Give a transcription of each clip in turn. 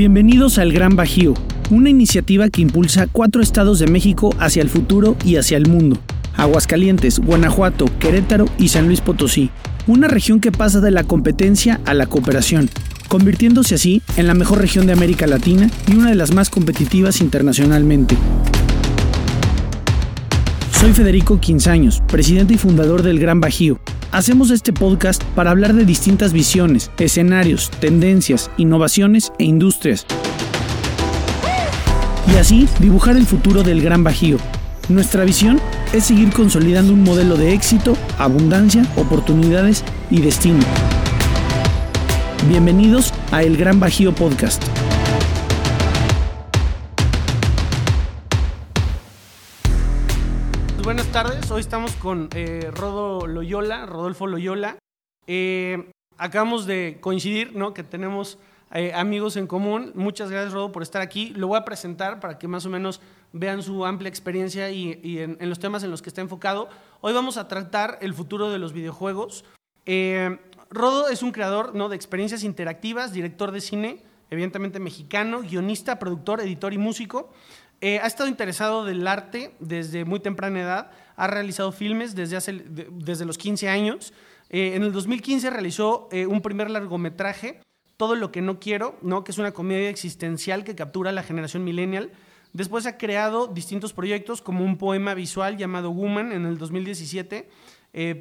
Bienvenidos al Gran Bajío, una iniciativa que impulsa cuatro estados de México hacia el futuro y hacia el mundo. Aguascalientes, Guanajuato, Querétaro y San Luis Potosí. Una región que pasa de la competencia a la cooperación, convirtiéndose así en la mejor región de América Latina y una de las más competitivas internacionalmente. Soy Federico Quinzaños, presidente y fundador del Gran Bajío. Hacemos este podcast para hablar de distintas visiones, escenarios, tendencias, innovaciones e industrias. Y así dibujar el futuro del Gran Bajío. Nuestra visión es seguir consolidando un modelo de éxito, abundancia, oportunidades y destino. Bienvenidos a El Gran Bajío Podcast. Buenas tardes, hoy estamos con eh, Rodo Loyola, Rodolfo Loyola. Eh, acabamos de coincidir, ¿no? Que tenemos eh, amigos en común. Muchas gracias, Rodo, por estar aquí. Lo voy a presentar para que más o menos vean su amplia experiencia y, en, los temas en los que está enfocado. Hoy vamos a tratar el futuro de los videojuegos. Rodo es un creador ¿no? de experiencias interactivas, director de cine, evidentemente mexicano, guionista, productor, editor y músico. Eh, ha estado interesado del arte desde muy temprana edad, ha realizado filmes desde, hace, desde los 15 años. Eh, en el 2015 realizó eh, un primer largometraje, Todo lo que no quiero, ¿no? que es una comedia existencial que captura a la generación millennial. Después ha creado distintos proyectos como un poema visual llamado Woman en el 2017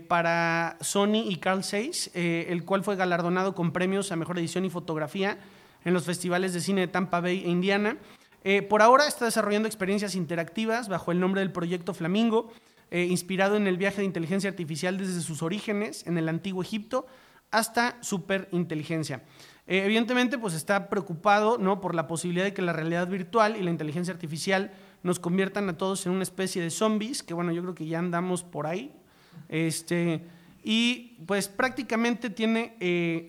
para Sony y Carl Zeiss, el cual fue galardonado con premios a Mejor Edición y Fotografía en los festivales de cine de Tampa Bay e Indiana. Eh, por ahora está desarrollando experiencias interactivas bajo el nombre del Proyecto Flamingo, eh, inspirado en el viaje de inteligencia artificial desde sus orígenes en el antiguo Egipto hasta superinteligencia. Eh, evidentemente, pues está preocupado ¿no? por la posibilidad de que la realidad virtual y la inteligencia artificial nos conviertan a todos en una especie de zombies, que bueno, yo creo que ya andamos por ahí. Este, y pues prácticamente tiene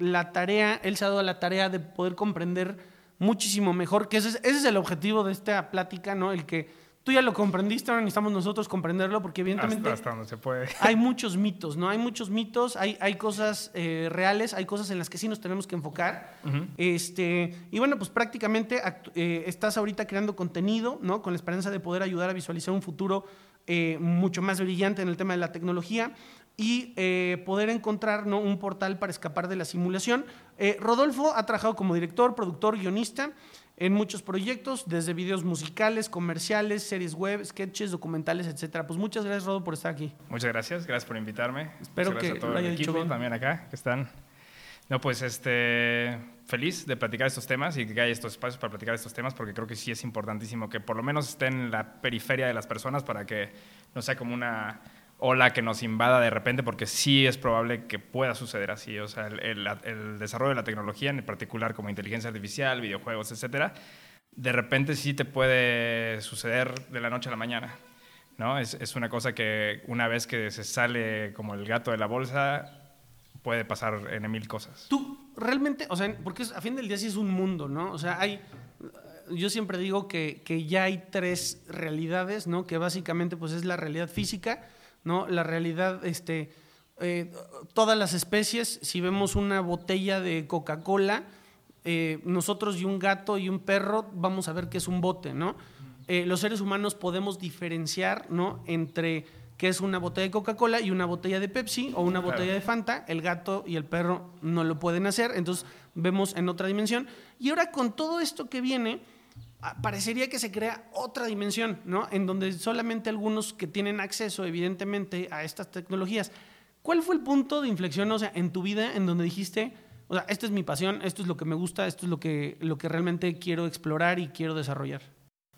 la tarea, él se ha dado la tarea de poder comprender muchísimo mejor, que ese es, el objetivo de esta plática, ¿no? El que tú ya lo comprendiste, ahora necesitamos nosotros comprenderlo, porque evidentemente hasta, se puede. hay muchos mitos, ¿no? Hay muchos mitos, hay, hay cosas eh, reales, hay cosas en las que sí nos tenemos que enfocar. este, y bueno, pues prácticamente eh, estás ahorita creando contenido, ¿no? Con la esperanza de poder ayudar a visualizar un futuro eh, mucho más brillante en el tema de la tecnología y eh, poder encontrar ¿no? un portal para escapar de la simulación. Eh, Rodolfo ha trabajado como director, productor, guionista en muchos proyectos, desde videos musicales, comerciales, series web, sketches, documentales, etcétera. Pues muchas gracias, Rodolfo, por estar aquí. Muchas gracias, gracias por invitarme. Espero que a todo el equipo también acá que están. No, pues este feliz de platicar estos temas y que haya estos espacios para platicar estos temas porque creo que sí es importantísimo que por lo menos estén en la periferia de las personas para que no sea como una ola que nos invada de repente, porque sí es probable que pueda suceder así. O sea, el, desarrollo de la tecnología, en particular como inteligencia artificial, videojuegos, etcétera, de repente sí te puede suceder de la noche a la mañana. ¿no? Es, es una cosa que una vez que se sale como el gato de la bolsa, puede pasar en mil cosas. Tú realmente, o sea, porque a fin del día sí es un mundo, ¿no? O sea, hay yo siempre digo que, que, ya hay tres realidades, ¿no? Que básicamente pues es la realidad física, ¿no? La realidad, este, eh, todas las especies, si vemos una botella de Coca-Cola, eh, nosotros y un gato y un perro vamos a ver que es un bote, ¿no? Eh, los seres humanos podemos diferenciar, ¿no? Entre qué es una botella de Coca-Cola y una botella de Pepsi o una botella de Fanta. El gato y el perro no lo pueden hacer, entonces vemos en otra dimensión. Y ahora con todo esto que viene, parecería que se crea otra dimensión, ¿no? En donde solamente algunos que tienen acceso, evidentemente, a estas tecnologías. ¿Cuál fue el punto de inflexión, o sea, en tu vida en donde dijiste, o sea, esta es mi pasión, esto es lo que me gusta, esto es lo que, lo que realmente quiero explorar y quiero desarrollar?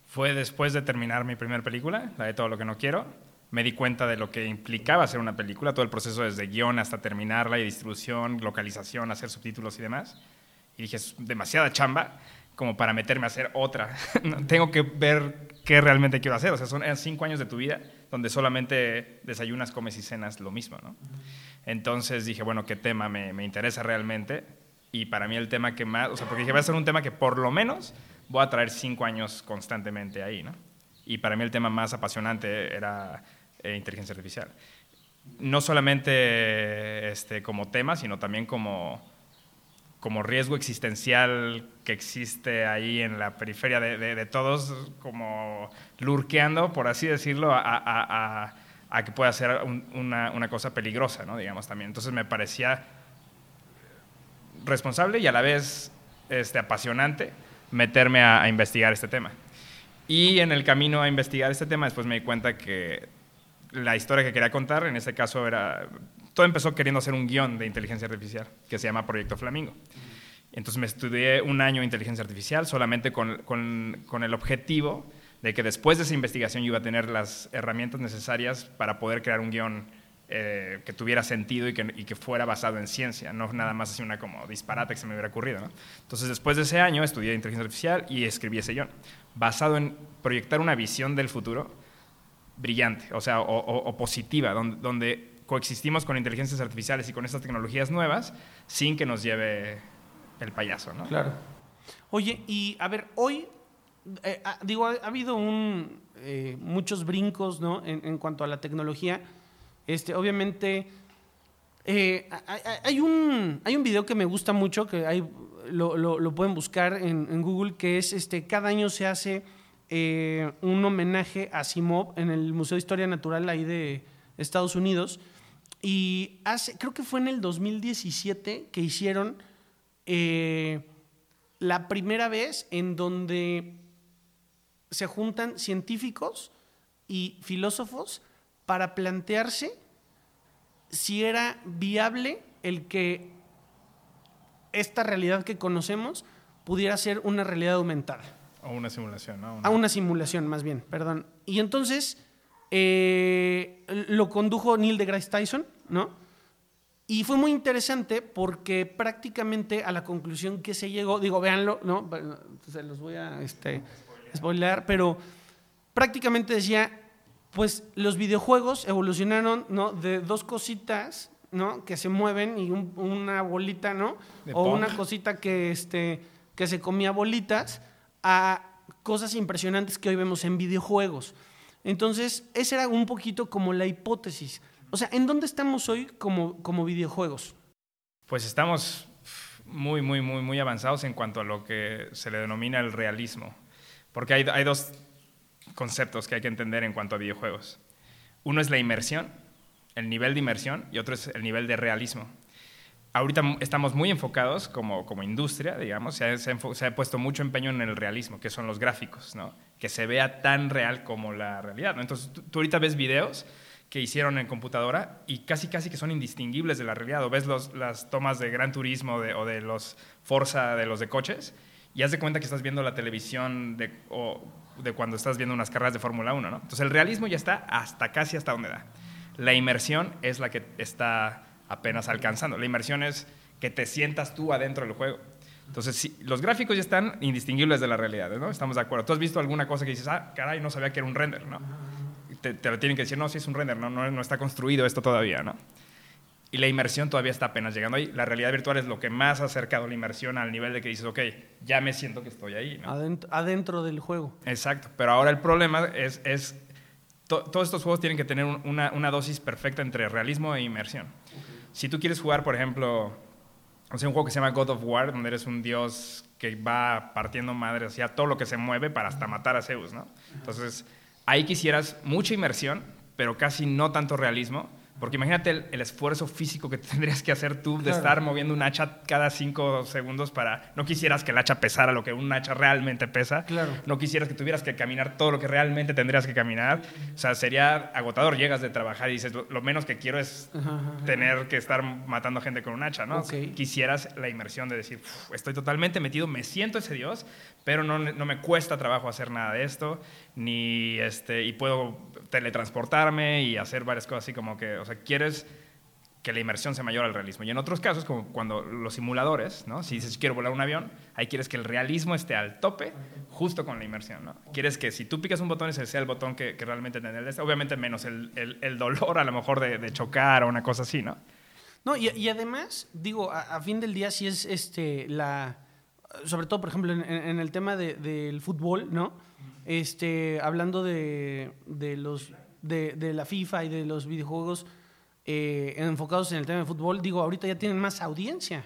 Fue después de terminar mi primera película, la de Todo lo que no quiero. Me di cuenta de lo que implicaba hacer una película, todo el proceso desde guion hasta terminarla y distribución, localización, hacer subtítulos y demás. Y dije, es demasiada chamba como para meterme a hacer otra. Tengo que ver qué realmente quiero hacer. O sea, son cinco años de tu vida donde solamente desayunas, comes y cenas lo mismo, ¿no? Entonces dije, bueno, ¿qué tema me, me, interesa realmente? Y para mí el tema que más, o sea, porque dije, va a ser un tema que por lo menos voy a traer cinco años constantemente ahí, ¿no? Y para mí el tema más apasionante era eh, inteligencia artificial. No solamente este, como tema, sino también como como riesgo existencial que existe ahí en la periferia de, de, todos, como lurqueando, por así decirlo, a, a, a, que pueda ser una, una, cosa peligrosa, ¿no? digamos también. Entonces me parecía responsable y a la vez este, apasionante meterme a, investigar este tema. Y en el camino a investigar este tema, después me di cuenta que la historia que quería contar, en este caso era todo empezó queriendo hacer un guion de inteligencia artificial que se llama Proyecto Flamingo. Entonces me estudié un año de inteligencia artificial solamente con, con, el objetivo de que después de esa investigación yo iba a tener las herramientas necesarias para poder crear un guion eh, que tuviera sentido y que, y que, fuera basado en ciencia, no nada más así una como disparate que se me hubiera ocurrido. Entonces después de ese año estudié inteligencia artificial y escribí ese guion, basado en proyectar una visión del futuro brillante, o sea, o, positiva, donde coexistimos con inteligencias artificiales y con estas tecnologías nuevas sin que nos lleve el payaso, ¿no? Claro. Oye, y a ver, hoy, eh, ah, digo, ha, habido un, eh, muchos brincos, ¿no? En, cuanto a la tecnología. Este, obviamente, eh, hay, un, hay un video que me gusta mucho, que hay, lo, lo, pueden buscar en, en, Google, que es, este, cada año se hace un homenaje a Simov en el Museo de Historia Natural ahí de Estados Unidos. Y hace, creo que fue en el 2017 que hicieron eh, la primera vez en donde se juntan científicos y filósofos para plantearse si era viable el que esta realidad que conocemos pudiera ser una realidad aumentada. O una simulación, ¿no? A una simulación, más bien, perdón. Y entonces eh, lo condujo Neil deGrasse Tyson, ¿no? Y fue muy interesante porque prácticamente a la conclusión que se llegó, digo, véanlo, ¿no? Se los voy a este, spoilear, pero prácticamente decía, pues los videojuegos evolucionaron, ¿no? De dos cositas, ¿no? Que se mueven y una bolita, ¿no? o una cosita que, este, que se comía bolitas a cosas impresionantes que hoy vemos en videojuegos. Entonces, esa era un poquito como la hipótesis. O sea, ¿en dónde estamos hoy como, como videojuegos? Pues estamos muy, muy, muy, muy avanzados en cuanto a lo que se le denomina el realismo. Porque hay, hay dos conceptos que hay que entender en cuanto a videojuegos. Uno es la inmersión, el nivel de inmersión, y otro es el nivel de realismo ahorita estamos muy enfocados como, como industria, digamos, se ha, se, ha, puesto mucho empeño en el realismo, que son los gráficos, ¿no? Que se vea tan real como la realidad. ¿no? Entonces, tú, ahorita ves videos que hicieron en computadora y casi casi que son indistinguibles de la realidad. O ves los, las tomas de Gran Turismo o de los Forza de los de coches y haz de cuenta que estás viendo la televisión de, o de cuando estás viendo unas carreras de Fórmula 1. ¿no? Entonces el realismo ya está hasta casi hasta donde da. La inmersión es la que está apenas alcanzando. La inmersión es que te sientas tú adentro del juego. Entonces, los gráficos ya están indistinguibles de la realidad, ¿no? Estamos de acuerdo. ¿Tú has visto alguna cosa que dices, ah, caray, no sabía que era un render, ¿no? Te, lo tienen que decir, no, sí es un render, no, no, no está construido esto todavía, ¿no? Y la inmersión todavía está apenas llegando ahí. La realidad virtual es lo que más ha acercado la inmersión al nivel de que dices, ok, ya me siento que estoy ahí. ¿no? Adentro, del juego. Exacto. Pero ahora el problema es, es todos estos juegos tienen que tener una, una, dosis perfecta entre realismo e inmersión. Si tú quieres jugar, por ejemplo, sea, un juego que se llama God of War, donde eres un dios que va partiendo madre hacia todo lo que se mueve para hasta matar a Zeus, ¿no? Entonces, ahí quisieras mucha inmersión, pero casi no tanto realismo, porque imagínate el, esfuerzo físico que tendrías que hacer tú de estar moviendo un hacha cada cinco segundos para... No quisieras que el hacha pesara lo que un hacha realmente pesa. Claro. No quisieras que tuvieras que caminar todo lo que realmente tendrías que caminar. O sea, sería agotador. Llegas de trabajar y dices, lo, menos que quiero es tener que estar matando gente con un hacha, ¿no? Quisieras la inmersión de decir, estoy totalmente metido, me siento ese Dios, pero no, no me cuesta trabajo hacer nada de esto, ni este, y puedo teletransportarme y hacer varias cosas así como que, o sea, quieres que la inmersión sea mayor al realismo. Y en otros casos, como cuando los simuladores, ¿no? si dices quiero volar un avión, ahí quieres que el realismo esté al tope justo con la inmersión. ¿no? Quieres que si tú picas un botón, ese sea el botón que, que realmente el obviamente menos el, el, dolor a lo mejor de, de, chocar o una cosa así, ¿no? No, y, y además, digo, a, fin del día si es este, la, sobre todo, por ejemplo, en, en el tema de, del fútbol, ¿no? Este, hablando de, de los de, de, la FIFA y de los videojuegos eh, enfocados en el tema de fútbol, digo, ahorita ya tienen más audiencia.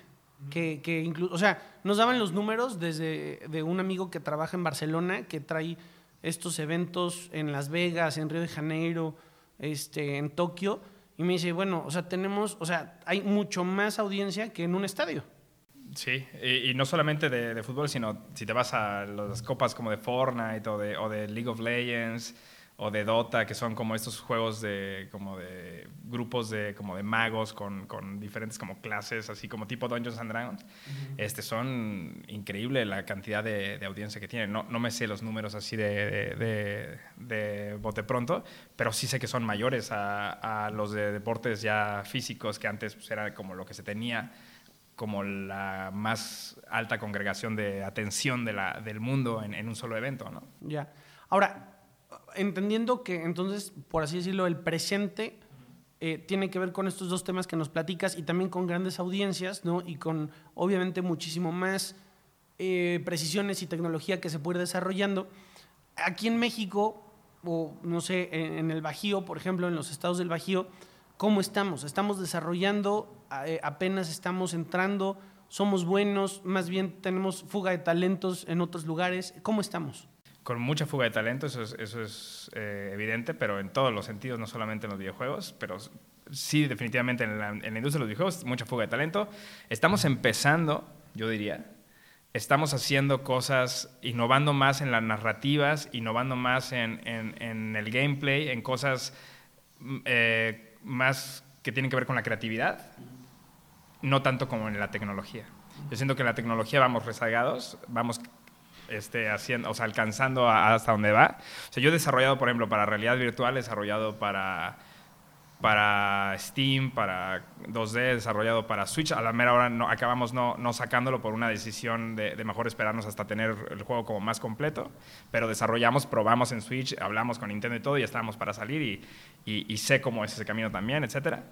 Que, que inclu- o sea, nos daban los números desde de un amigo que trabaja en Barcelona, que trae estos eventos en Las Vegas, en Río de Janeiro, este, en Tokio, y me dice, bueno, o sea, tenemos, o sea, hay mucho más audiencia que en un estadio. Sí, y, y no solamente de, de fútbol, sino si te vas a las copas como de Fortnite o de, o de League of Legends o de Dota, que son como estos juegos de como de grupos de como de magos con, con diferentes como clases, así como tipo Dungeons and Dragons. Este son increíble la cantidad de, de audiencia que tienen. No, no me sé los números así de, de, de bote pronto, pero sí sé que son mayores a, a los de deportes ya físicos que antes pues, era como lo que se tenía como la más alta congregación de atención de la, del mundo en, en un solo evento, ¿no? Ya. Ahora, entendiendo que entonces, por así decirlo, el presente eh, tiene que ver con estos dos temas que nos platicas y también con grandes audiencias, ¿no? Y con, obviamente, muchísimo más eh, precisiones y tecnología que se puede ir desarrollando. Aquí en México, o no sé, en, en el Bajío, por ejemplo, en los estados del Bajío, ¿cómo estamos? ¿Estamos desarrollando? Eh, ¿Apenas estamos entrando? ¿Somos buenos? Más bien tenemos fuga de talentos en otros lugares. ¿Cómo estamos? Con mucha fuga de talento, eso es, eh, evidente, pero en todos los sentidos, no solamente en los videojuegos, pero sí definitivamente en la, industria de los videojuegos, mucha fuga de talento. Estamos empezando, yo diría, estamos haciendo cosas, innovando más en las narrativas, innovando más en el gameplay, en cosas mm, eh, más que tienen que ver con la creatividad, no tanto como en la tecnología. Yo siento que en la tecnología vamos rezagados, vamos este, haciendo, o sea, alcanzando hasta donde va. O sea, yo he desarrollado, por ejemplo, para realidad virtual, he desarrollado para, para Steam, para 2D, he desarrollado para Switch. A la mera hora no, acabamos no, no sacándolo por una decisión de, de mejor esperarnos hasta tener el juego como más completo. Pero desarrollamos, probamos en Switch, hablamos con Nintendo y todo, y estábamos para salir y, y, y sé cómo es ese camino también, etcétera.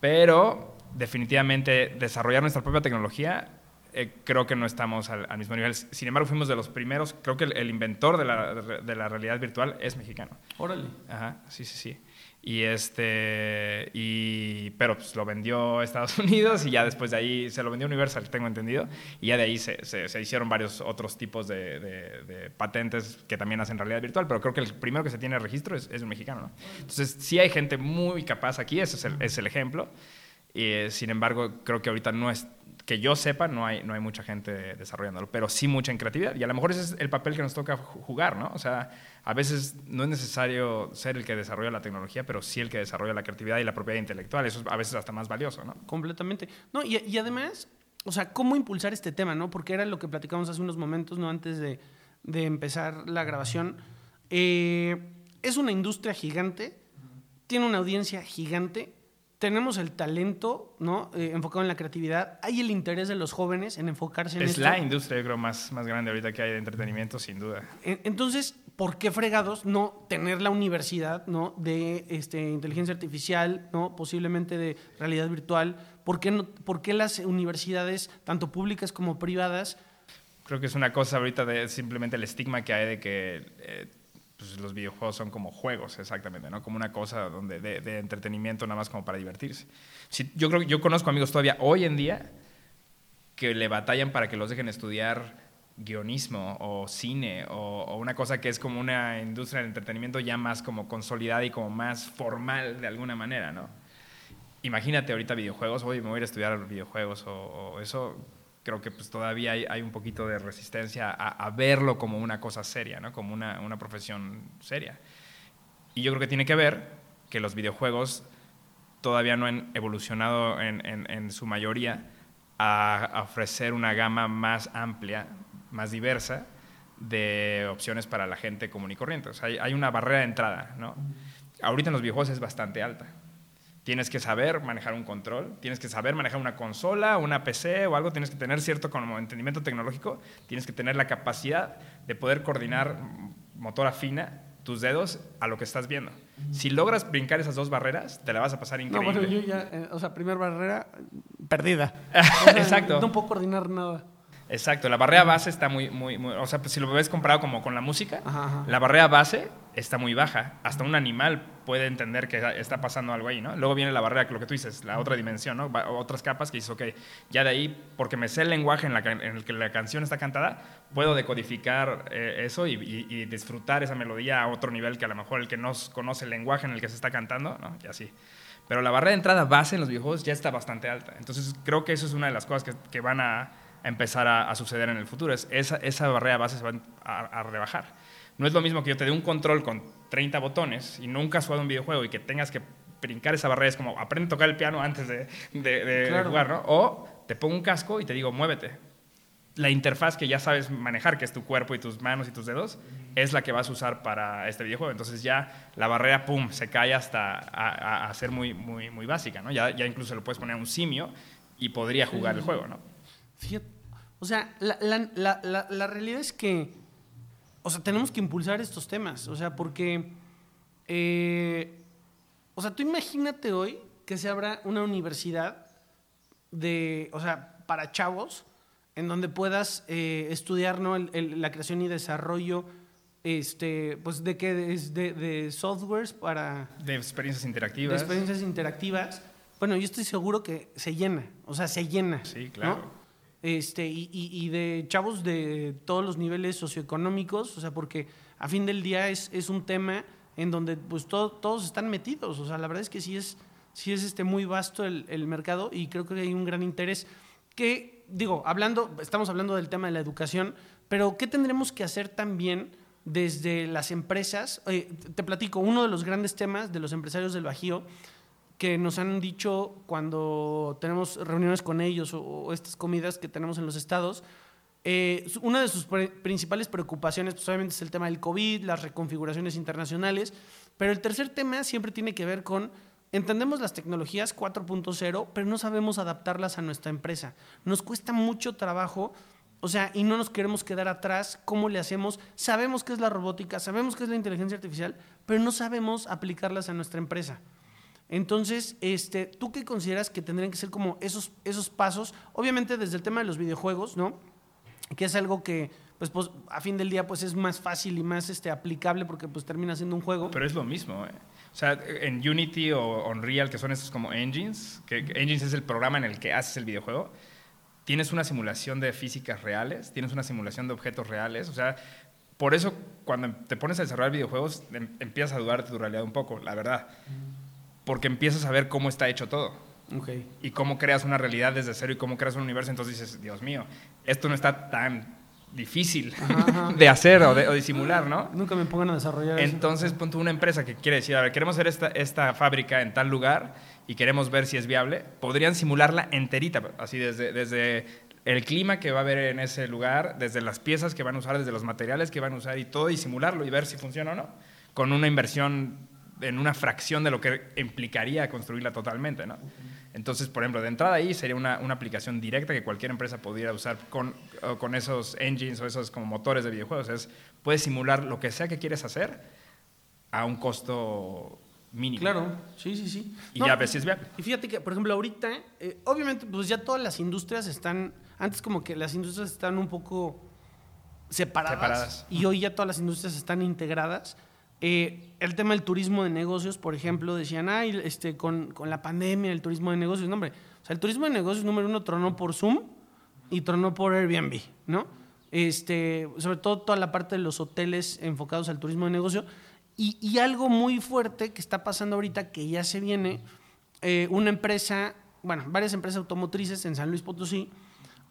Pero definitivamente desarrollar nuestra propia tecnología eh, creo que no estamos al, al mismo nivel. Sin embargo, fuimos de los primeros, creo que el, el inventor de la, de la realidad virtual es mexicano. Órale. Ajá, sí, sí, sí. Y este, y, pero pues lo vendió Estados Unidos y ya después de ahí se lo vendió Universal, tengo entendido, y ya de ahí se, se, hicieron varios otros tipos de patentes que también hacen realidad virtual, pero creo que el primero que se tiene registro es, es un mexicano, ¿no? Entonces, sí hay gente muy capaz aquí, ese es el, es el ejemplo, y, eh, sin embargo, creo que ahorita no es, que yo sepa, no hay, no hay mucha gente desarrollándolo, pero sí mucha en creatividad. Y a lo mejor ese es el papel que nos toca ju- jugar, ¿no? O sea, a veces no es necesario ser el que desarrolla la tecnología, pero sí el que desarrolla la creatividad y la propiedad intelectual. Eso es a veces hasta más valioso, ¿no? Completamente. No, y, y además, o sea, ¿cómo impulsar este tema, no? Porque era lo que platicamos hace unos momentos, ¿no? Antes de, de empezar la grabación. Eh, es una industria gigante, tiene una audiencia gigante, tenemos el talento, ¿no? Eh, enfocado en la creatividad. Hay el interés de los jóvenes en enfocarse en Es esto. la industria, yo creo, más, más grande ahorita que hay de entretenimiento, sin duda. En- Entonces, ¿por qué fregados no tener la universidad ¿no? de este, inteligencia artificial, ¿no? posiblemente de realidad virtual? ¿Por qué, no, ¿Por qué las universidades, tanto públicas como privadas, Creo que es una cosa ahorita de simplemente el estigma que hay de que eh, pues, los videojuegos son como juegos, exactamente, ¿no? Como una cosa donde de, entretenimiento nada más como para divertirse. Sí, yo creo yo conozco amigos todavía hoy en día que le batallan para que los dejen estudiar guionismo o cine o, una cosa que es como una industria del entretenimiento ya más como consolidada y como más formal de alguna manera, ¿no? Imagínate ahorita videojuegos, me voy a ir a estudiar videojuegos o eso, creo que pues todavía hay, hay un poquito de resistencia a, a verlo como una cosa seria, ¿no? Como una, una profesión seria. Y yo creo que tiene que ver que los videojuegos todavía no han evolucionado en, en- en su mayoría a, a ofrecer una gama más amplia, más diversa de opciones para la gente común y corriente. O sea, hay, hay una barrera de entrada, ¿no? Ahorita en los videojuegos es bastante alta. Tienes que saber manejar un control, tienes que saber manejar una consola, una PC o algo, tienes que tener cierto como entendimiento tecnológico, tienes que tener la capacidad de poder coordinar motora fina tus dedos a lo que estás viendo. Si logras brincar esas dos barreras, te la vas a pasar No, increíble. bueno, yo ya, eh, o sea, primera barrera, perdida. O sea, Exacto. No puedo coordinar nada. Exacto, la barrera base está muy, muy, muy- o sea, pues, si lo ves comparado como con la música, Ajá, ajá. la barrera base está muy baja. Hasta un animal puede entender que está pasando algo ahí, ¿no? Luego viene la barrera, lo que tú dices, la otra dimensión, ¿no? Otras capas que dices, ok, ya de ahí, porque me sé el lenguaje en, la en el que la canción está cantada, puedo decodificar eh, eso y, y- y disfrutar esa melodía a otro nivel que a lo mejor el que no conoce el lenguaje en el que se está cantando, ¿no? Y así. Pero la barrera de entrada base en los videojuegos ya está bastante alta. Entonces creo que eso es una de las cosas que, que van a, a empezar a, a suceder en el futuro. Es, esa, esa barrera base se va a, a rebajar. No es lo mismo que yo te dé un control con 30 botones y nunca has jugado un videojuego y que tengas que brincar esa barrera. Es como aprende a tocar el piano antes de, de- de Claro. jugar, ¿no? O te pongo un casco y te digo, muévete. La interfaz que ya sabes manejar, que es tu cuerpo y tus manos y tus dedos, es la que vas a usar para este videojuego. Entonces ya la barrera, pum, se cae hasta a, a- a ser muy, muy, muy básica, ¿no? Ya, ya incluso lo puedes poner a un simio y podría jugar el juego, ¿no? Fíjate, o sea, la, la- la- la- realidad es que, o sea, tenemos que impulsar estos temas, o sea, porque, eh, o sea, tú imagínate hoy que se abra una universidad de, o sea, para chavos, en donde puedas eh, estudiar ¿no? el- el- la creación y desarrollo, este, pues de que de, de softwares para De experiencias de interactivas. experiencias interactivas. Bueno, yo estoy seguro que se llena, o sea, se llena. Sí, ¿no? Este, y, y- y de chavos de todos los niveles socioeconómicos, o sea, porque a fin del día es, es un tema en donde pues todo- todos están metidos, o sea, la verdad es que sí es, sí es este, muy vasto el, el mercado y creo que hay un gran interés que, digo, hablando, estamos hablando del tema de la educación, pero ¿qué tendremos que hacer también desde las empresas? Eh, te platico, uno de los grandes temas de los empresarios del Bajío que nos han dicho cuando tenemos reuniones con ellos o, o estas comidas que tenemos en los estados, eh, una de sus principales preocupaciones pues, obviamente es el tema del COVID, las reconfiguraciones internacionales, pero el tercer tema siempre tiene que ver con, entendemos las tecnologías 4.0, pero no sabemos adaptarlas a nuestra empresa. Nos cuesta mucho trabajo. O sea, y no nos queremos quedar atrás. ¿Cómo le hacemos? Sabemos qué es la robótica, sabemos qué es la inteligencia artificial, pero no sabemos aplicarlas a nuestra empresa. Entonces, este, ¿tú qué consideras que tendrían que ser como esos, esos pasos? Obviamente desde el tema de los videojuegos, ¿no? Que es algo que, pues, pues, a fin del día, pues es más fácil y más este, aplicable porque pues termina siendo un juego. Pero es lo mismo, ¿eh? O sea, en Unity o Unreal, que son estos como engines, que engines es el programa en el que haces el videojuego, tienes una simulación de físicas reales, tienes una simulación de objetos reales, o sea, por eso cuando te pones a desarrollar videojuegos em- empiezas a dudar de tu realidad un poco, la verdad, porque empiezas a ver cómo está hecho todo y cómo creas una realidad desde cero y cómo creas un universo, entonces dices, Dios mío, esto no está tan difícil Ajá. de hacer o de, o de simular, ¿no? Nunca me pongan a desarrollar eso. Entonces, una empresa que quiere decir, a ver, queremos hacer esta, esta fábrica en tal lugar y queremos ver si es viable, podrían simularla enterita, así desde, desde el clima que va a haber en ese lugar, desde las piezas que van a usar, desde los materiales que van a usar y todo, y simularlo y ver si funciona o no, con una inversión en una fracción de lo que implicaría construirla totalmente, ¿no? Entonces, por ejemplo, de entrada ahí sería una, una aplicación directa que cualquier empresa pudiera usar con, con esos engines o esos como motores de videojuegos. Es, puedes simular lo que sea que quieres hacer a un costo mínimo. Claro, sí, sí, sí. Y No, ya ves si es viable. Y fíjate que, por ejemplo, ahorita, eh, obviamente, pues ya todas las industrias están, antes como que las industrias están un poco separadas, Separadas. y hoy ya todas las industrias están integradas. Eh, el tema del turismo de negocios, por ejemplo, decían, ay, este, con, con la pandemia, el turismo de negocios, no, hombre, o sea, el turismo de negocios número uno tronó por Zoom y tronó por Airbnb, ¿no? Este, sobre todo toda la parte de los hoteles enfocados al turismo de negocio. Y, y algo muy fuerte que está pasando ahorita, que ya se viene, eh, una empresa, bueno, varias empresas automotrices en San Luis Potosí,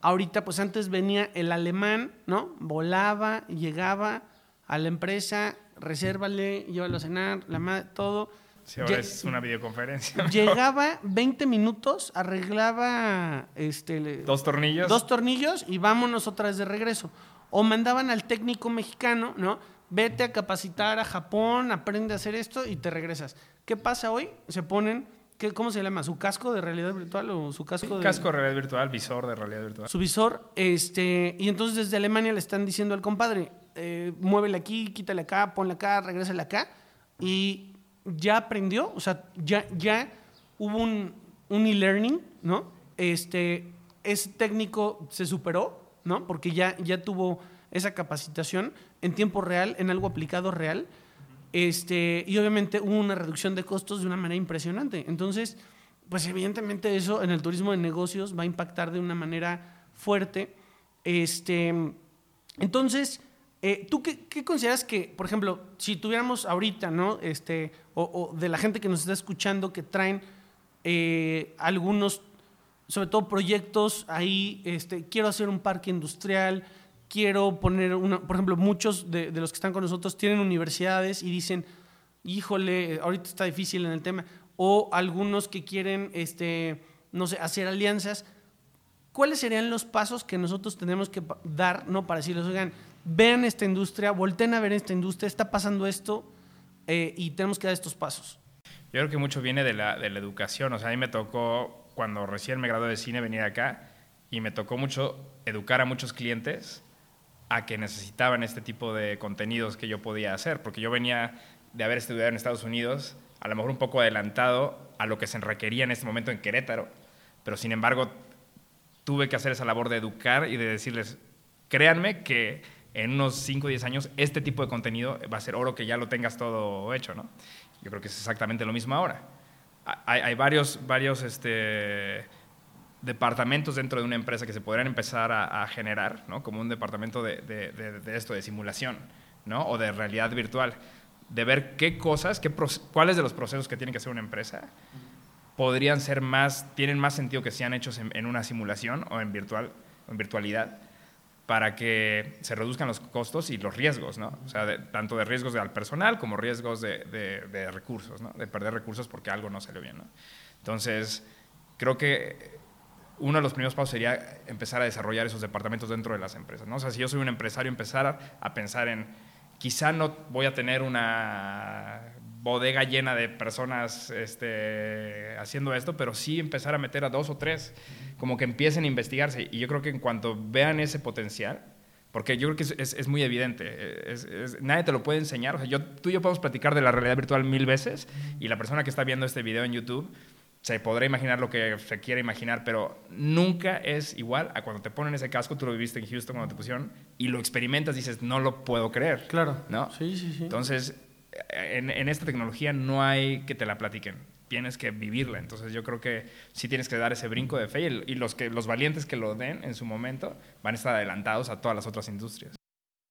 ahorita pues antes venía el alemán, ¿no? Volaba, llegaba a la empresa, resérvale, llévalo a cenar, la madre, todo. Si ahora Lle- es una videoconferencia. Llegaba 20 minutos, arreglaba este, Dos tornillos. dos tornillos y vámonos otra vez de regreso. O mandaban al técnico mexicano, ¿no? Vete a capacitar a Japón, aprende a hacer esto y te regresas. ¿Qué pasa hoy? Se ponen, ¿qué, ¿cómo se llama? ¿Su casco de realidad virtual o su casco de...? casco de realidad virtual, visor de realidad virtual. su visor, este, y entonces desde Alemania le están diciendo al compadre, eh, muévele aquí, quítale acá, ponle acá, regrésale acá, y ya aprendió, o sea, ya, ya hubo un, un e-learning, ¿no? Este, ese técnico se superó, ¿no? Porque ya, ya tuvo esa capacitación en tiempo real, en algo aplicado real. Este, y obviamente hubo una reducción de costos de una manera impresionante. Entonces, pues evidentemente eso en el turismo de negocios va a impactar de una manera fuerte. Este, entonces, eh, ¿tú qué, consideras que, por ejemplo, si tuviéramos ahorita, ¿no? Este, o, de la gente que nos está escuchando que traen eh, algunos, sobre todo proyectos ahí, este, quiero hacer un parque industrial, quiero poner una, por ejemplo, muchos de, de los que están con nosotros tienen universidades y dicen, híjole, ahorita está difícil en el tema o algunos que quieren, este, no sé, hacer alianzas. ¿Cuáles serían los pasos que nosotros tenemos que dar, no, para decirles, oigan, vean esta industria, volteen a ver esta industria, está pasando esto eh, y tenemos que dar estos pasos? Yo creo que mucho viene de la, de la educación. O sea, a mí me tocó, cuando recién me gradué de cine, venir acá y me tocó mucho educar a muchos clientes a que necesitaban este tipo de contenidos que yo podía hacer, porque yo venía de haber estudiado en Estados Unidos a lo mejor un poco adelantado a lo que se requería en este momento en Querétaro, pero sin embargo tuve que hacer esa labor de educar y de decirles, créanme que en unos 5 o 10 años este tipo de contenido va a ser oro que ya lo tengas todo hecho, ¿no? Yo creo que es exactamente lo mismo ahora. Hay, varios, varios este, departamentos dentro de una empresa que se podrían empezar a, generar, ¿no? Como un departamento de, esto, de simulación, ¿no? O de realidad virtual de ver qué cosas, qué cuáles de los procesos que tiene que hacer una empresa podrían ser más, tienen más sentido que sean hechos en, una simulación o en, virtual, en virtualidad para que se reduzcan los costos y los riesgos, ¿no? O sea, tanto de riesgos al personal como riesgos de, de, recursos, ¿no? De perder recursos porque algo no salió bien, ¿no? Entonces, creo que uno de los primeros pasos sería empezar a desarrollar esos departamentos dentro de las empresas, ¿no? O sea, si yo soy un empresario, empezar a pensar en quizá no voy a tener una bodega llena de personas este, haciendo esto, pero sí empezar a meter a dos o tres, como que empiecen a investigarse. Y yo creo que en cuanto vean ese potencial, porque yo creo que es, muy evidente, nadie te lo puede enseñar. O sea, yo, tú y yo podemos platicar de la realidad virtual mil veces y la persona que está viendo este video en YouTube se podrá imaginar lo que se quiera imaginar, pero nunca es igual a cuando te ponen ese casco, tú lo viviste en Houston cuando te pusieron, y lo experimentas, dices, no lo puedo creer. Claro. ¿No? Sí, sí, sí. Entonces, en, esta tecnología no hay que te la platiquen, tienes que vivirla. Entonces, yo creo que sí tienes que dar ese brinco de fe y, los, que, los valientes que lo den en su momento van a estar adelantados a todas las otras industrias.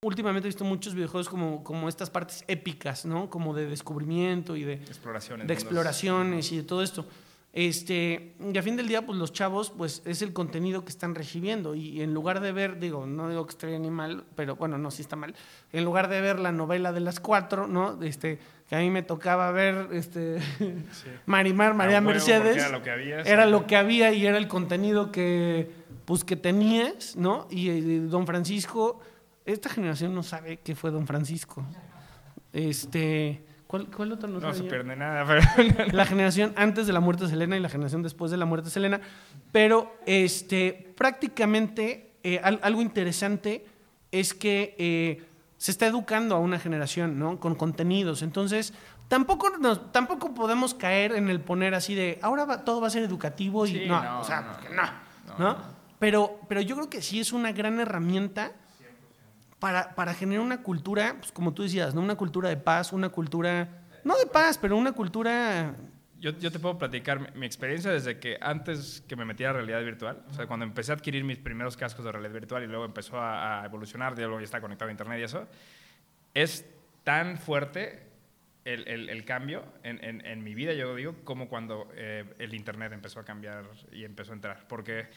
Últimamente he visto muchos videojuegos como, como estas partes épicas, ¿no? Como de descubrimiento y de exploraciones, de exploraciones y de todo esto. Este, y a fin del día, pues los chavos, pues es el contenido que están recibiendo. Y en lugar de ver, digo, no digo que esté ni mal, pero bueno, no, sí está mal. En lugar de ver la novela de las cuatro, ¿no? Este, que a mí me tocaba ver, este, Marimar, María Mercedes. Era lo que había. Era lo que había y era el contenido que, pues, que tenías, ¿no? Y, y Don Francisco, esta generación no sabe qué fue Don Francisco. Este ¿Cuál, otro no, no se pierde nada. la generación antes de la muerte de Selena y la generación después de la muerte de Selena. Pero este, prácticamente eh, algo interesante es que eh, se está educando a una generación ¿no? con contenidos. Entonces, tampoco, nos, tampoco podemos caer en el poner así de ahora todo va a ser educativo y no, o sea, no, no, Pero, pero yo creo que sí es una gran herramienta para, para generar una cultura, pues, como tú decías, ¿no? una cultura de paz, una cultura, no de paz, pero una cultura... Yo, yo te puedo platicar mi, experiencia desde que antes que me metiera a realidad virtual, o sea, cuando empecé a adquirir mis primeros cascos de realidad virtual y luego empezó a, evolucionar, ya luego ya está conectado a internet y eso, es tan fuerte el, el, cambio en, en, en, mi vida, yo digo, como cuando eh, el Internet empezó a cambiar y empezó a entrar. Porque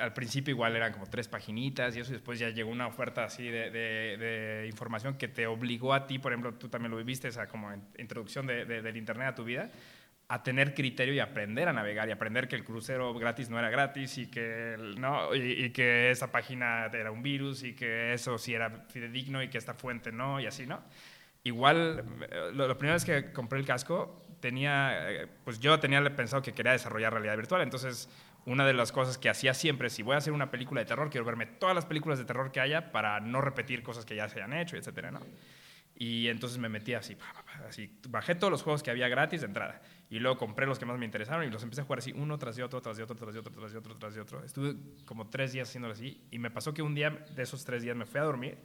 al principio igual eran como tres paginitas y eso, y después ya llegó una oferta así de, de, información que te obligó a ti, por ejemplo, tú también lo viviste, esa como introducción del Internet a tu vida, a tener criterio y aprender a navegar y aprender que el crucero gratis no era gratis y que, ¿no? y, que esa página era un virus y que eso sí era fidedigno y que esta fuente no y así, ¿no? Igual, eh, lo, la primera vez que compré el casco, tenía, eh, pues yo tenía pensado que quería desarrollar realidad virtual, entonces una de las cosas que hacía siempre, si voy a hacer una película de terror, quiero verme todas las películas de terror que haya para no repetir cosas que ya se hayan hecho, etcétera, ¿no? Y entonces me metí así, así, bajé todos los juegos que había gratis de entrada. Y luego compré los que más me interesaron y los empecé a jugar así, uno tras de otro, tras de otro, tras de otro, tras de otro, tras de otro. Estuve como tres días haciéndolo así. Y me pasó que un día de esos tres días me fui a dormir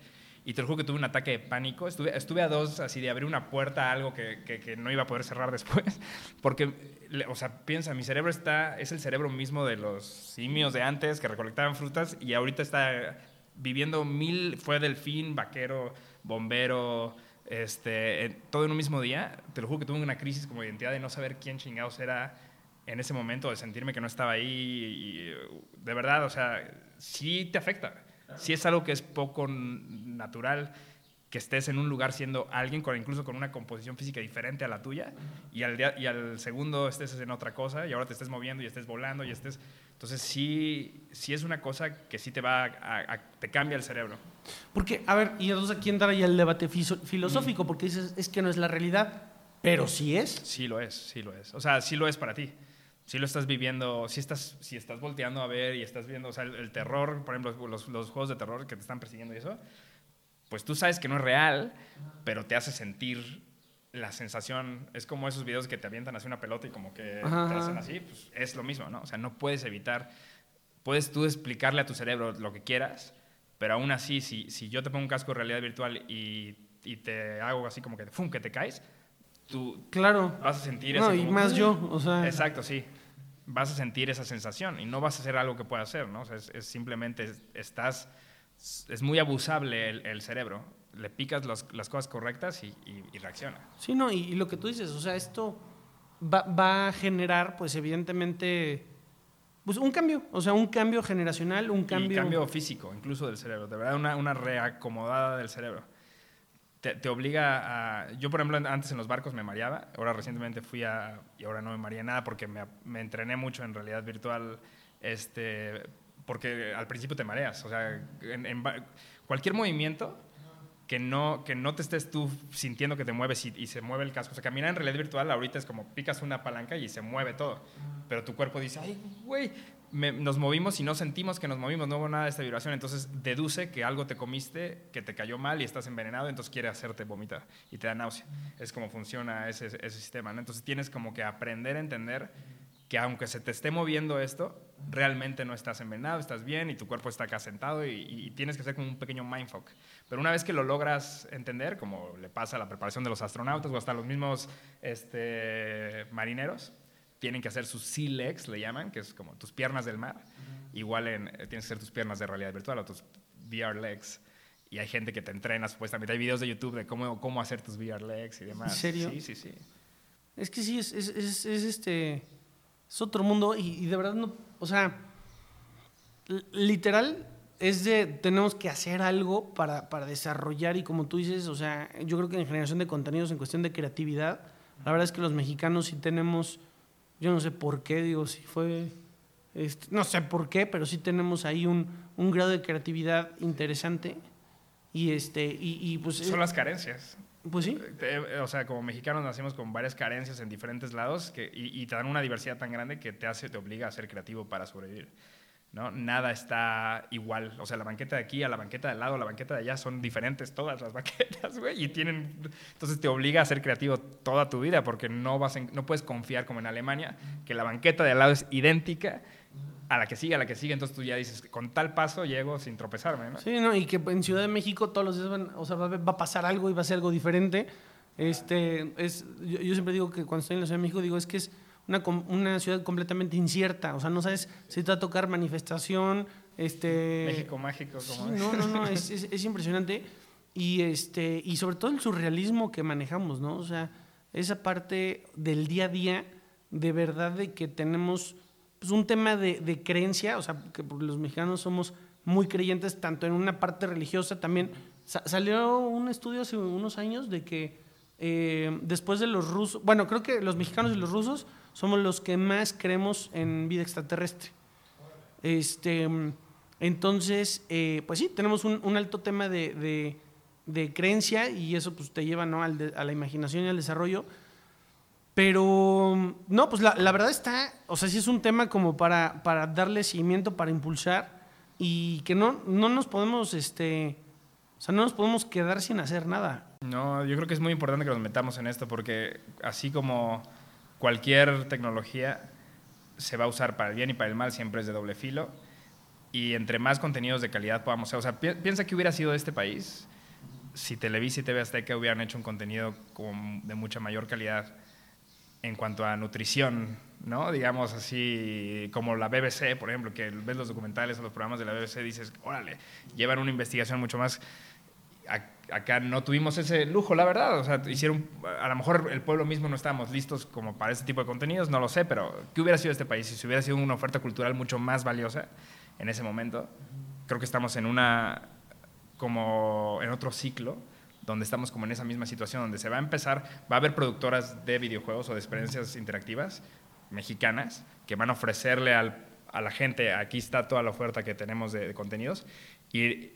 y te lo juro que tuve un ataque de pánico. Estuve, estuve a dos así de abrir una puerta a algo que, que, no iba a poder cerrar después. Porque, o sea, piensa, mi cerebro está, es el cerebro mismo de los simios de antes que recolectaban frutas y ahorita está viviendo mil, fue delfín, vaquero, bombero, este, todo en un mismo día. Te lo juro que tuve una crisis como identidad de no saber quién chingados era en ese momento, de sentirme que no estaba ahí. Y, de verdad, o sea, sí te afecta si es algo que es poco natural que estés en un lugar siendo alguien con incluso con una composición física diferente a la tuya y al, y al segundo estés en otra cosa y ahora te estés moviendo y estés volando y estés entonces sí sí es una cosa que sí te va a, te cambia el cerebro. Porque a ver y entonces aquí entra ya el debate filosófico porque dices es que no es la realidad pero sí es. Sí lo es sí lo es. O sea sí lo es para ti si lo estás viviendo, si estás, si estás volteando a ver y estás viendo, o sea, el, terror, por ejemplo, los, los, juegos de terror que te están persiguiendo y eso, pues tú sabes que no es real, pero te hace sentir la sensación, es como esos videos que te avientan así una pelota y como que te hacen así, pues es lo mismo, ¿no? O sea, no puedes evitar, puedes tú explicarle a tu cerebro lo que quieras, pero aún así, si, si yo te pongo un casco de realidad virtual y, y te hago así como que, ¡fum!, que te caes, tú claro. vas a sentir no, y más yo, o sea... Exacto, sí. Vas a sentir esa sensación y no vas a hacer algo que pueda hacer, ¿no? O sea, es, simplemente estás... Es muy abusable el, cerebro. Le picas las cosas correctas y, reacciona. Sí, no, y, lo que tú dices, o sea, esto va, va a generar, pues evidentemente... Pues un cambio, o sea, un cambio generacional, un cambio... Y cambio físico, incluso del cerebro, de verdad, una, una reacomodada del cerebro te, obliga a... Yo, por ejemplo, antes en los barcos me mareaba, ahora recientemente fui a... y ahora no me mareé nada porque me, me entrené mucho en realidad virtual, este, porque al principio te mareas, o sea, en, cualquier movimiento que no, que no te estés tú sintiendo que te mueves y, y, se mueve el casco. O sea, caminar en realidad virtual ahorita es como picas una palanca y se mueve todo. Pero tu cuerpo dice, ay, güey, nos movimos y no sentimos que nos movimos, no hubo nada de esta vibración, entonces deduce que algo te comiste, que te cayó mal y estás envenenado, entonces quiere hacerte vomitar y te da náusea. Es como funciona ese, sistema. Entonces tienes como que aprender a entender que aunque se te esté moviendo esto, realmente no estás envenenado, estás bien y tu cuerpo está acá sentado y, y tienes que hacer como un pequeño mindfuck. Pero una vez que lo logras entender, como le pasa a la preparación de los astronautas o hasta los mismos este, marineros, tienen que hacer sus sea legs, le llaman, que es como tus piernas del mar. Igual en, eh, tienes que hacer tus piernas de realidad virtual o tus VR legs. Y hay gente que te entrena, supuestamente. Hay videos de YouTube de cómo, cómo hacer tus VR legs y demás. ¿En serio? Sí, sí, sí. Es que sí, es, es, es, es este. Es otro mundo y, y, de verdad no. O sea, literal es de. Tenemos que hacer algo para, para desarrollar y como tú dices, o sea, yo creo que en generación de contenidos, en cuestión de creatividad, la verdad es que los mexicanos sí tenemos yo no sé por qué, digo, si fue, este, no sé por qué, pero sí tenemos ahí un, un grado de creatividad interesante. Y, este, y, y pues... Son las carencias. Pues sí. O sea, como mexicanos nacimos con varias carencias en diferentes lados que, y, y, te dan una diversidad tan grande que te hace, te obliga a ser creativo para sobrevivir. ¿No? Nada está igual. O sea, la banqueta de aquí a la banqueta de al lado, la banqueta de allá son diferentes todas las banquetas, güey. Y tienen. Entonces te obliga a ser creativo toda tu vida porque no, vas no puedes confiar como en Alemania, que la banqueta de al lado es idéntica a la que sigue, a la que sigue. Entonces tú ya dices, con tal paso llego sin tropezarme, ¿no? Sí, ¿no? Y que en Ciudad de México todos los días van, o sea, va, a pasar algo y va a ser algo diferente. Este, es, yo, yo siempre digo que cuando estoy en la Ciudad de México, digo, es que es una, una ciudad completamente incierta. O sea, no sabes si te va a tocar manifestación. Este, México mágico, como No, no, no, es, es, impresionante. Y, este, y sobre todo el surrealismo que manejamos, ¿no? O sea, esa parte del día a día, de verdad, de que tenemos pues, un tema de, de creencia, o sea, que los mexicanos somos muy creyentes, tanto en una parte religiosa también. salió un estudio hace unos años de que eh, después de los rusos, bueno, creo que los mexicanos y los rusos somos los que más creemos en vida extraterrestre. Este, entonces, eh, pues sí, tenemos un, alto tema de, creencia y eso pues, te lleva ¿no? a la imaginación y al desarrollo. Pero, no, pues la, verdad está, o sea, sí es un tema como para, para darle seguimiento, para impulsar y que no, no nos podemos, este, o sea, no nos podemos quedar sin hacer nada. No, yo creo que es muy importante que nos metamos en esto porque así como cualquier tecnología se va a usar para el bien y para el mal, siempre es de doble filo. Y entre más contenidos de calidad podamos hacer, o sea, piensa que hubiera sido este país si Televisa y TV Azteca hubieran hecho un contenido de mucha mayor calidad en cuanto a nutrición, ¿no? Digamos así, como la BBC, por ejemplo, que ves los documentales o los programas de la BBC, dices, órale, llevan una investigación mucho más... Acá no tuvimos ese lujo, la verdad. O sea, hicieron, a lo mejor el pueblo mismo no estábamos listos como para ese tipo de contenidos, no lo sé, pero ¿qué hubiera sido este país si hubiera sido una oferta cultural mucho más valiosa en ese momento? Creo que estamos en una, como en otro ciclo donde estamos como en esa misma situación, donde se va a empezar, va a haber productoras de videojuegos o de experiencias interactivas mexicanas que van a ofrecerle a la gente, aquí está toda la oferta que tenemos de, contenidos, y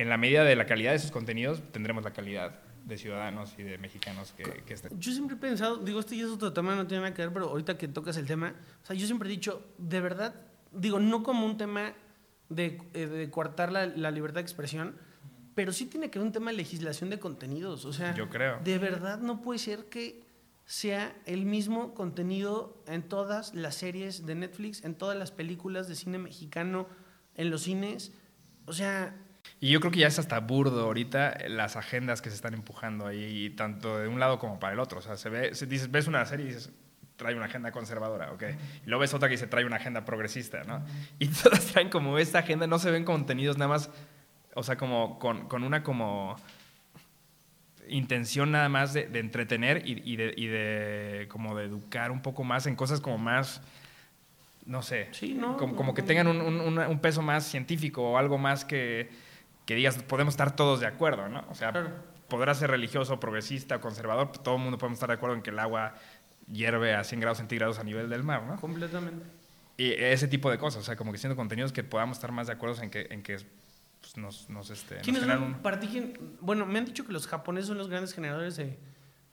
en la medida de la calidad de esos contenidos tendremos la calidad de ciudadanos y de mexicanos que, que estén. Yo siempre he pensado, digo, este ya es otro tema, no tiene nada que ver, pero ahorita que tocas el tema, o sea, yo siempre he dicho, de verdad, digo, no como un tema de, eh, de coartar la, la libertad de expresión, pero sí tiene que ver un tema de legislación de contenidos. O sea, yo creo. De verdad no puede ser que sea el mismo contenido en todas las series de Netflix, en todas las películas de cine mexicano, en los cines. O sea... Y yo creo que ya es hasta burdo ahorita las agendas que se están empujando ahí, tanto de un lado como para el otro. O sea, se ve, se dices, ves una serie y dices, trae una agenda conservadora, ¿ok? Y luego ves otra que dice, trae una agenda progresista, ¿no? Y todas traen como esta agenda, no se ven contenidos nada más o sea, como con, con una como intención nada más de, entretener y, y, de, y, de, como de educar un poco más en cosas como más no sé sí, no, como, como, que tengan un, un, un, peso más científico o algo más que, que, digas podemos estar todos de acuerdo no o sea podrá ser religioso progresista conservador todo el mundo podemos estar de acuerdo en que el agua hierve a 100 grados centígrados a nivel del mar no completamente y ese tipo de cosas o sea como que siendo contenidos que podamos estar más de acuerdo en que en que pues, nos, nos, este, ¿Quiénes son, para ti, bueno, me han dicho que los japoneses son los grandes generadores de,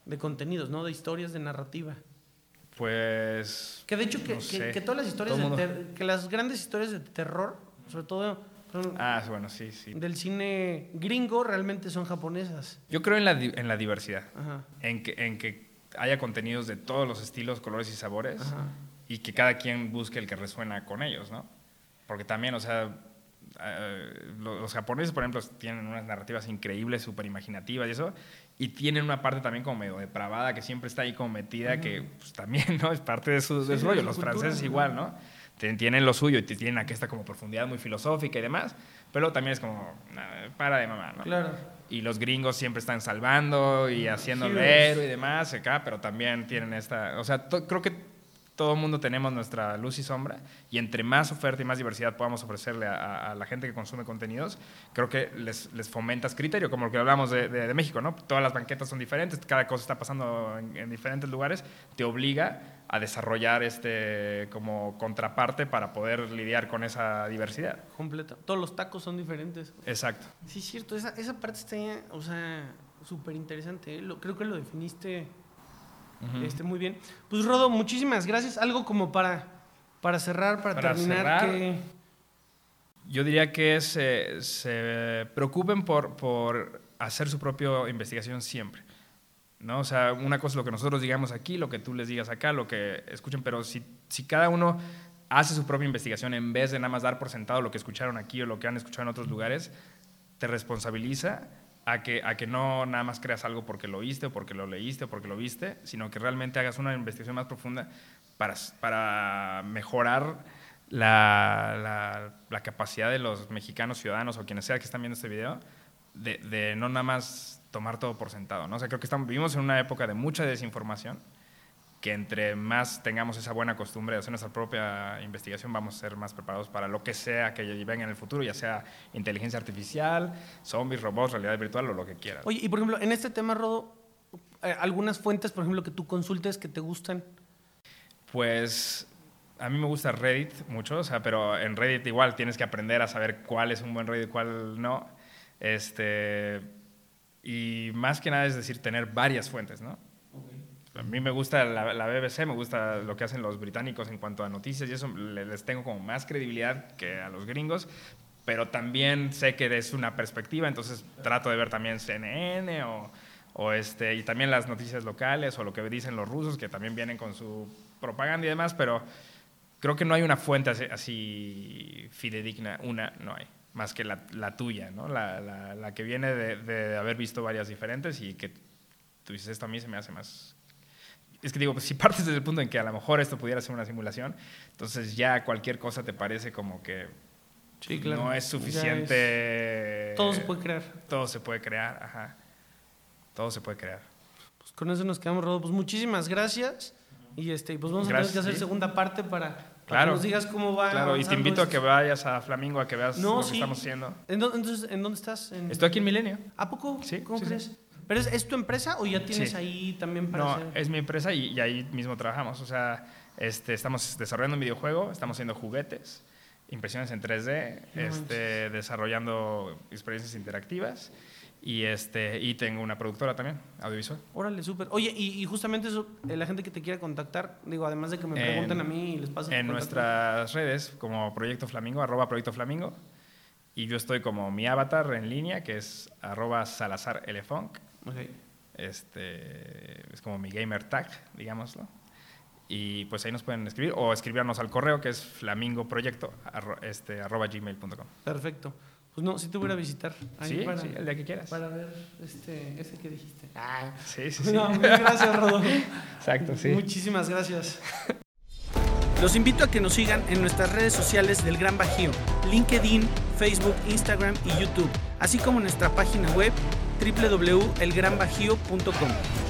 de contenidos, ¿no? De historias, de narrativa. Pues. Que de hecho, que, que, todas las historias, de que las grandes historias de terror, sobre todo. Ah, bueno, sí, sí. Del cine gringo realmente son japonesas. Yo creo en la, en la diversidad. En, que, en que haya contenidos de todos los estilos, colores y sabores. Y que cada quien busque el que resuena con ellos, ¿no? Porque también, o sea, eh, los japoneses, por ejemplo, tienen unas narrativas increíbles, súper imaginativas y eso, y tienen una parte también como medio depravada que siempre está ahí como metida, que pues, también ¿no? es parte de su, de rollo. Los franceses igual, ¿no? Tienen lo suyo y tienen aquí esta como profundidad muy filosófica y demás, pero también es como, para de mamá, ¿no? Claro. Y los gringos siempre están salvando y haciendo héroe y demás acá, pero también tienen esta, o sea, creo que todo el mundo tenemos nuestra luz y sombra y entre más oferta y más diversidad podamos ofrecerle a, la gente que consume contenidos, creo que les, les fomentas criterio, como lo que hablamos de, de, México, ¿no? Todas las banquetas son diferentes, cada cosa está pasando en, diferentes lugares, te obliga a desarrollar este como contraparte para poder lidiar con esa diversidad. Completa. Todos los tacos son diferentes. Exacto. Sí, es cierto. Esa, esa parte está, o sea, súper interesante. ¿eh? creo que lo definiste este, muy bien. Pues Rodo, muchísimas gracias. Algo como para, para cerrar, para, terminar. Yo diría que se, se preocupen por, por hacer su propia investigación siempre. ¿no? O sea, una cosa es lo que nosotros digamos aquí, lo que tú les digas acá, lo que escuchen, pero si, si cada uno hace su propia investigación en vez de nada más dar por sentado lo que escucharon aquí o lo que han escuchado en otros lugares, te responsabiliza a que, a que no nada más creas algo porque lo oíste o porque lo leíste o porque lo viste, sino que realmente hagas una investigación más profunda para, para mejorar la, la, capacidad de los mexicanos ciudadanos o quienes sea que están viendo este video de, de, no nada más tomar todo por sentado. ¿no? O creo que estamos, vivimos en una época de mucha desinformación que entre más tengamos esa buena costumbre de hacer nuestra propia investigación, vamos a ser más preparados para lo que sea que venga en el futuro, ya sea inteligencia artificial, zombies, robots, realidad virtual o lo que quieras. Oye, y por ejemplo, en este tema, Rodo, eh, algunas fuentes, por ejemplo, que tú consultes que te gustan. Pues a mí me gusta Reddit mucho, o sea, pero en Reddit igual tienes que aprender a saber cuál es un buen Reddit y cuál no. Este, y más que nada es decir, tener varias fuentes, ¿no? A mí me gusta la, BBC, me gusta lo que hacen los británicos en cuanto a noticias y eso les tengo como más credibilidad que a los gringos, pero también sé que es una perspectiva, entonces trato de ver también CNN o, o este, y también las noticias locales o lo que dicen los rusos, que también vienen con su propaganda y demás, pero creo que no hay una fuente así, así fidedigna, una no hay, más que la, la tuya, ¿no? La, la, la, que viene de, de, haber visto varias diferentes y que tú dices, esto a mí se me hace más... Es que digo, pues, si partes desde el punto en que a lo mejor esto pudiera ser una simulación, entonces ya cualquier cosa te parece como que sí, claro. no es suficiente... Es... Todo se puede crear. Todo se puede crear, ajá. Todo se puede crear. Pues con eso nos quedamos, Rodo. Pues muchísimas gracias. Y este, pues vamos Gracias, a tener que hacer sí. segunda parte para, Claro. que nos digas cómo va. Claro, y te invito a esto. que vayas a Flamingo a que veas No, lo sí. que estamos haciendo. ¿En entonces, ¿en dónde estás? En- Estoy aquí en Milenio. ¿A poco? Sí, ¿Cómo sí, crees? ¿Pero es, es tu empresa o ya tienes Sí. ahí también para No, hacer? es mi empresa y, y ahí mismo trabajamos. O sea, este, estamos desarrollando un videojuego, estamos haciendo juguetes, impresiones en 3D, No este, desarrollando experiencias interactivas y, este, y tengo una productora también, audiovisual. Órale, súper. Oye, y, y justamente eso, eh, la gente que te quiera contactar, digo, además de que me En- pregunten a mí y les pasen En nuestras redes, como Proyecto Flamingo, arroba Proyecto Flamingo. Y yo estoy como mi avatar en línea, que es arroba Salazar Lfunk. Ok. Este, es como mi gamer tag, digámoslo. Y pues ahí nos pueden escribir o escribirnos al correo que es flamingoproyecto arro- este, arroba gmail.com. Perfecto. Pues no, si te voy a visitar. Ahí Sí, para, sí, el día que quieras. Para ver este, ese que dijiste. Ah, Sí, sí, sí. No, mil gracias, Rodolfo. Exacto, sí. Muchísimas gracias. Los invito a que nos sigan en nuestras redes sociales del Gran Bajío, LinkedIn, Facebook, Instagram y YouTube, así como en nuestra página web www.elgranbajío.com.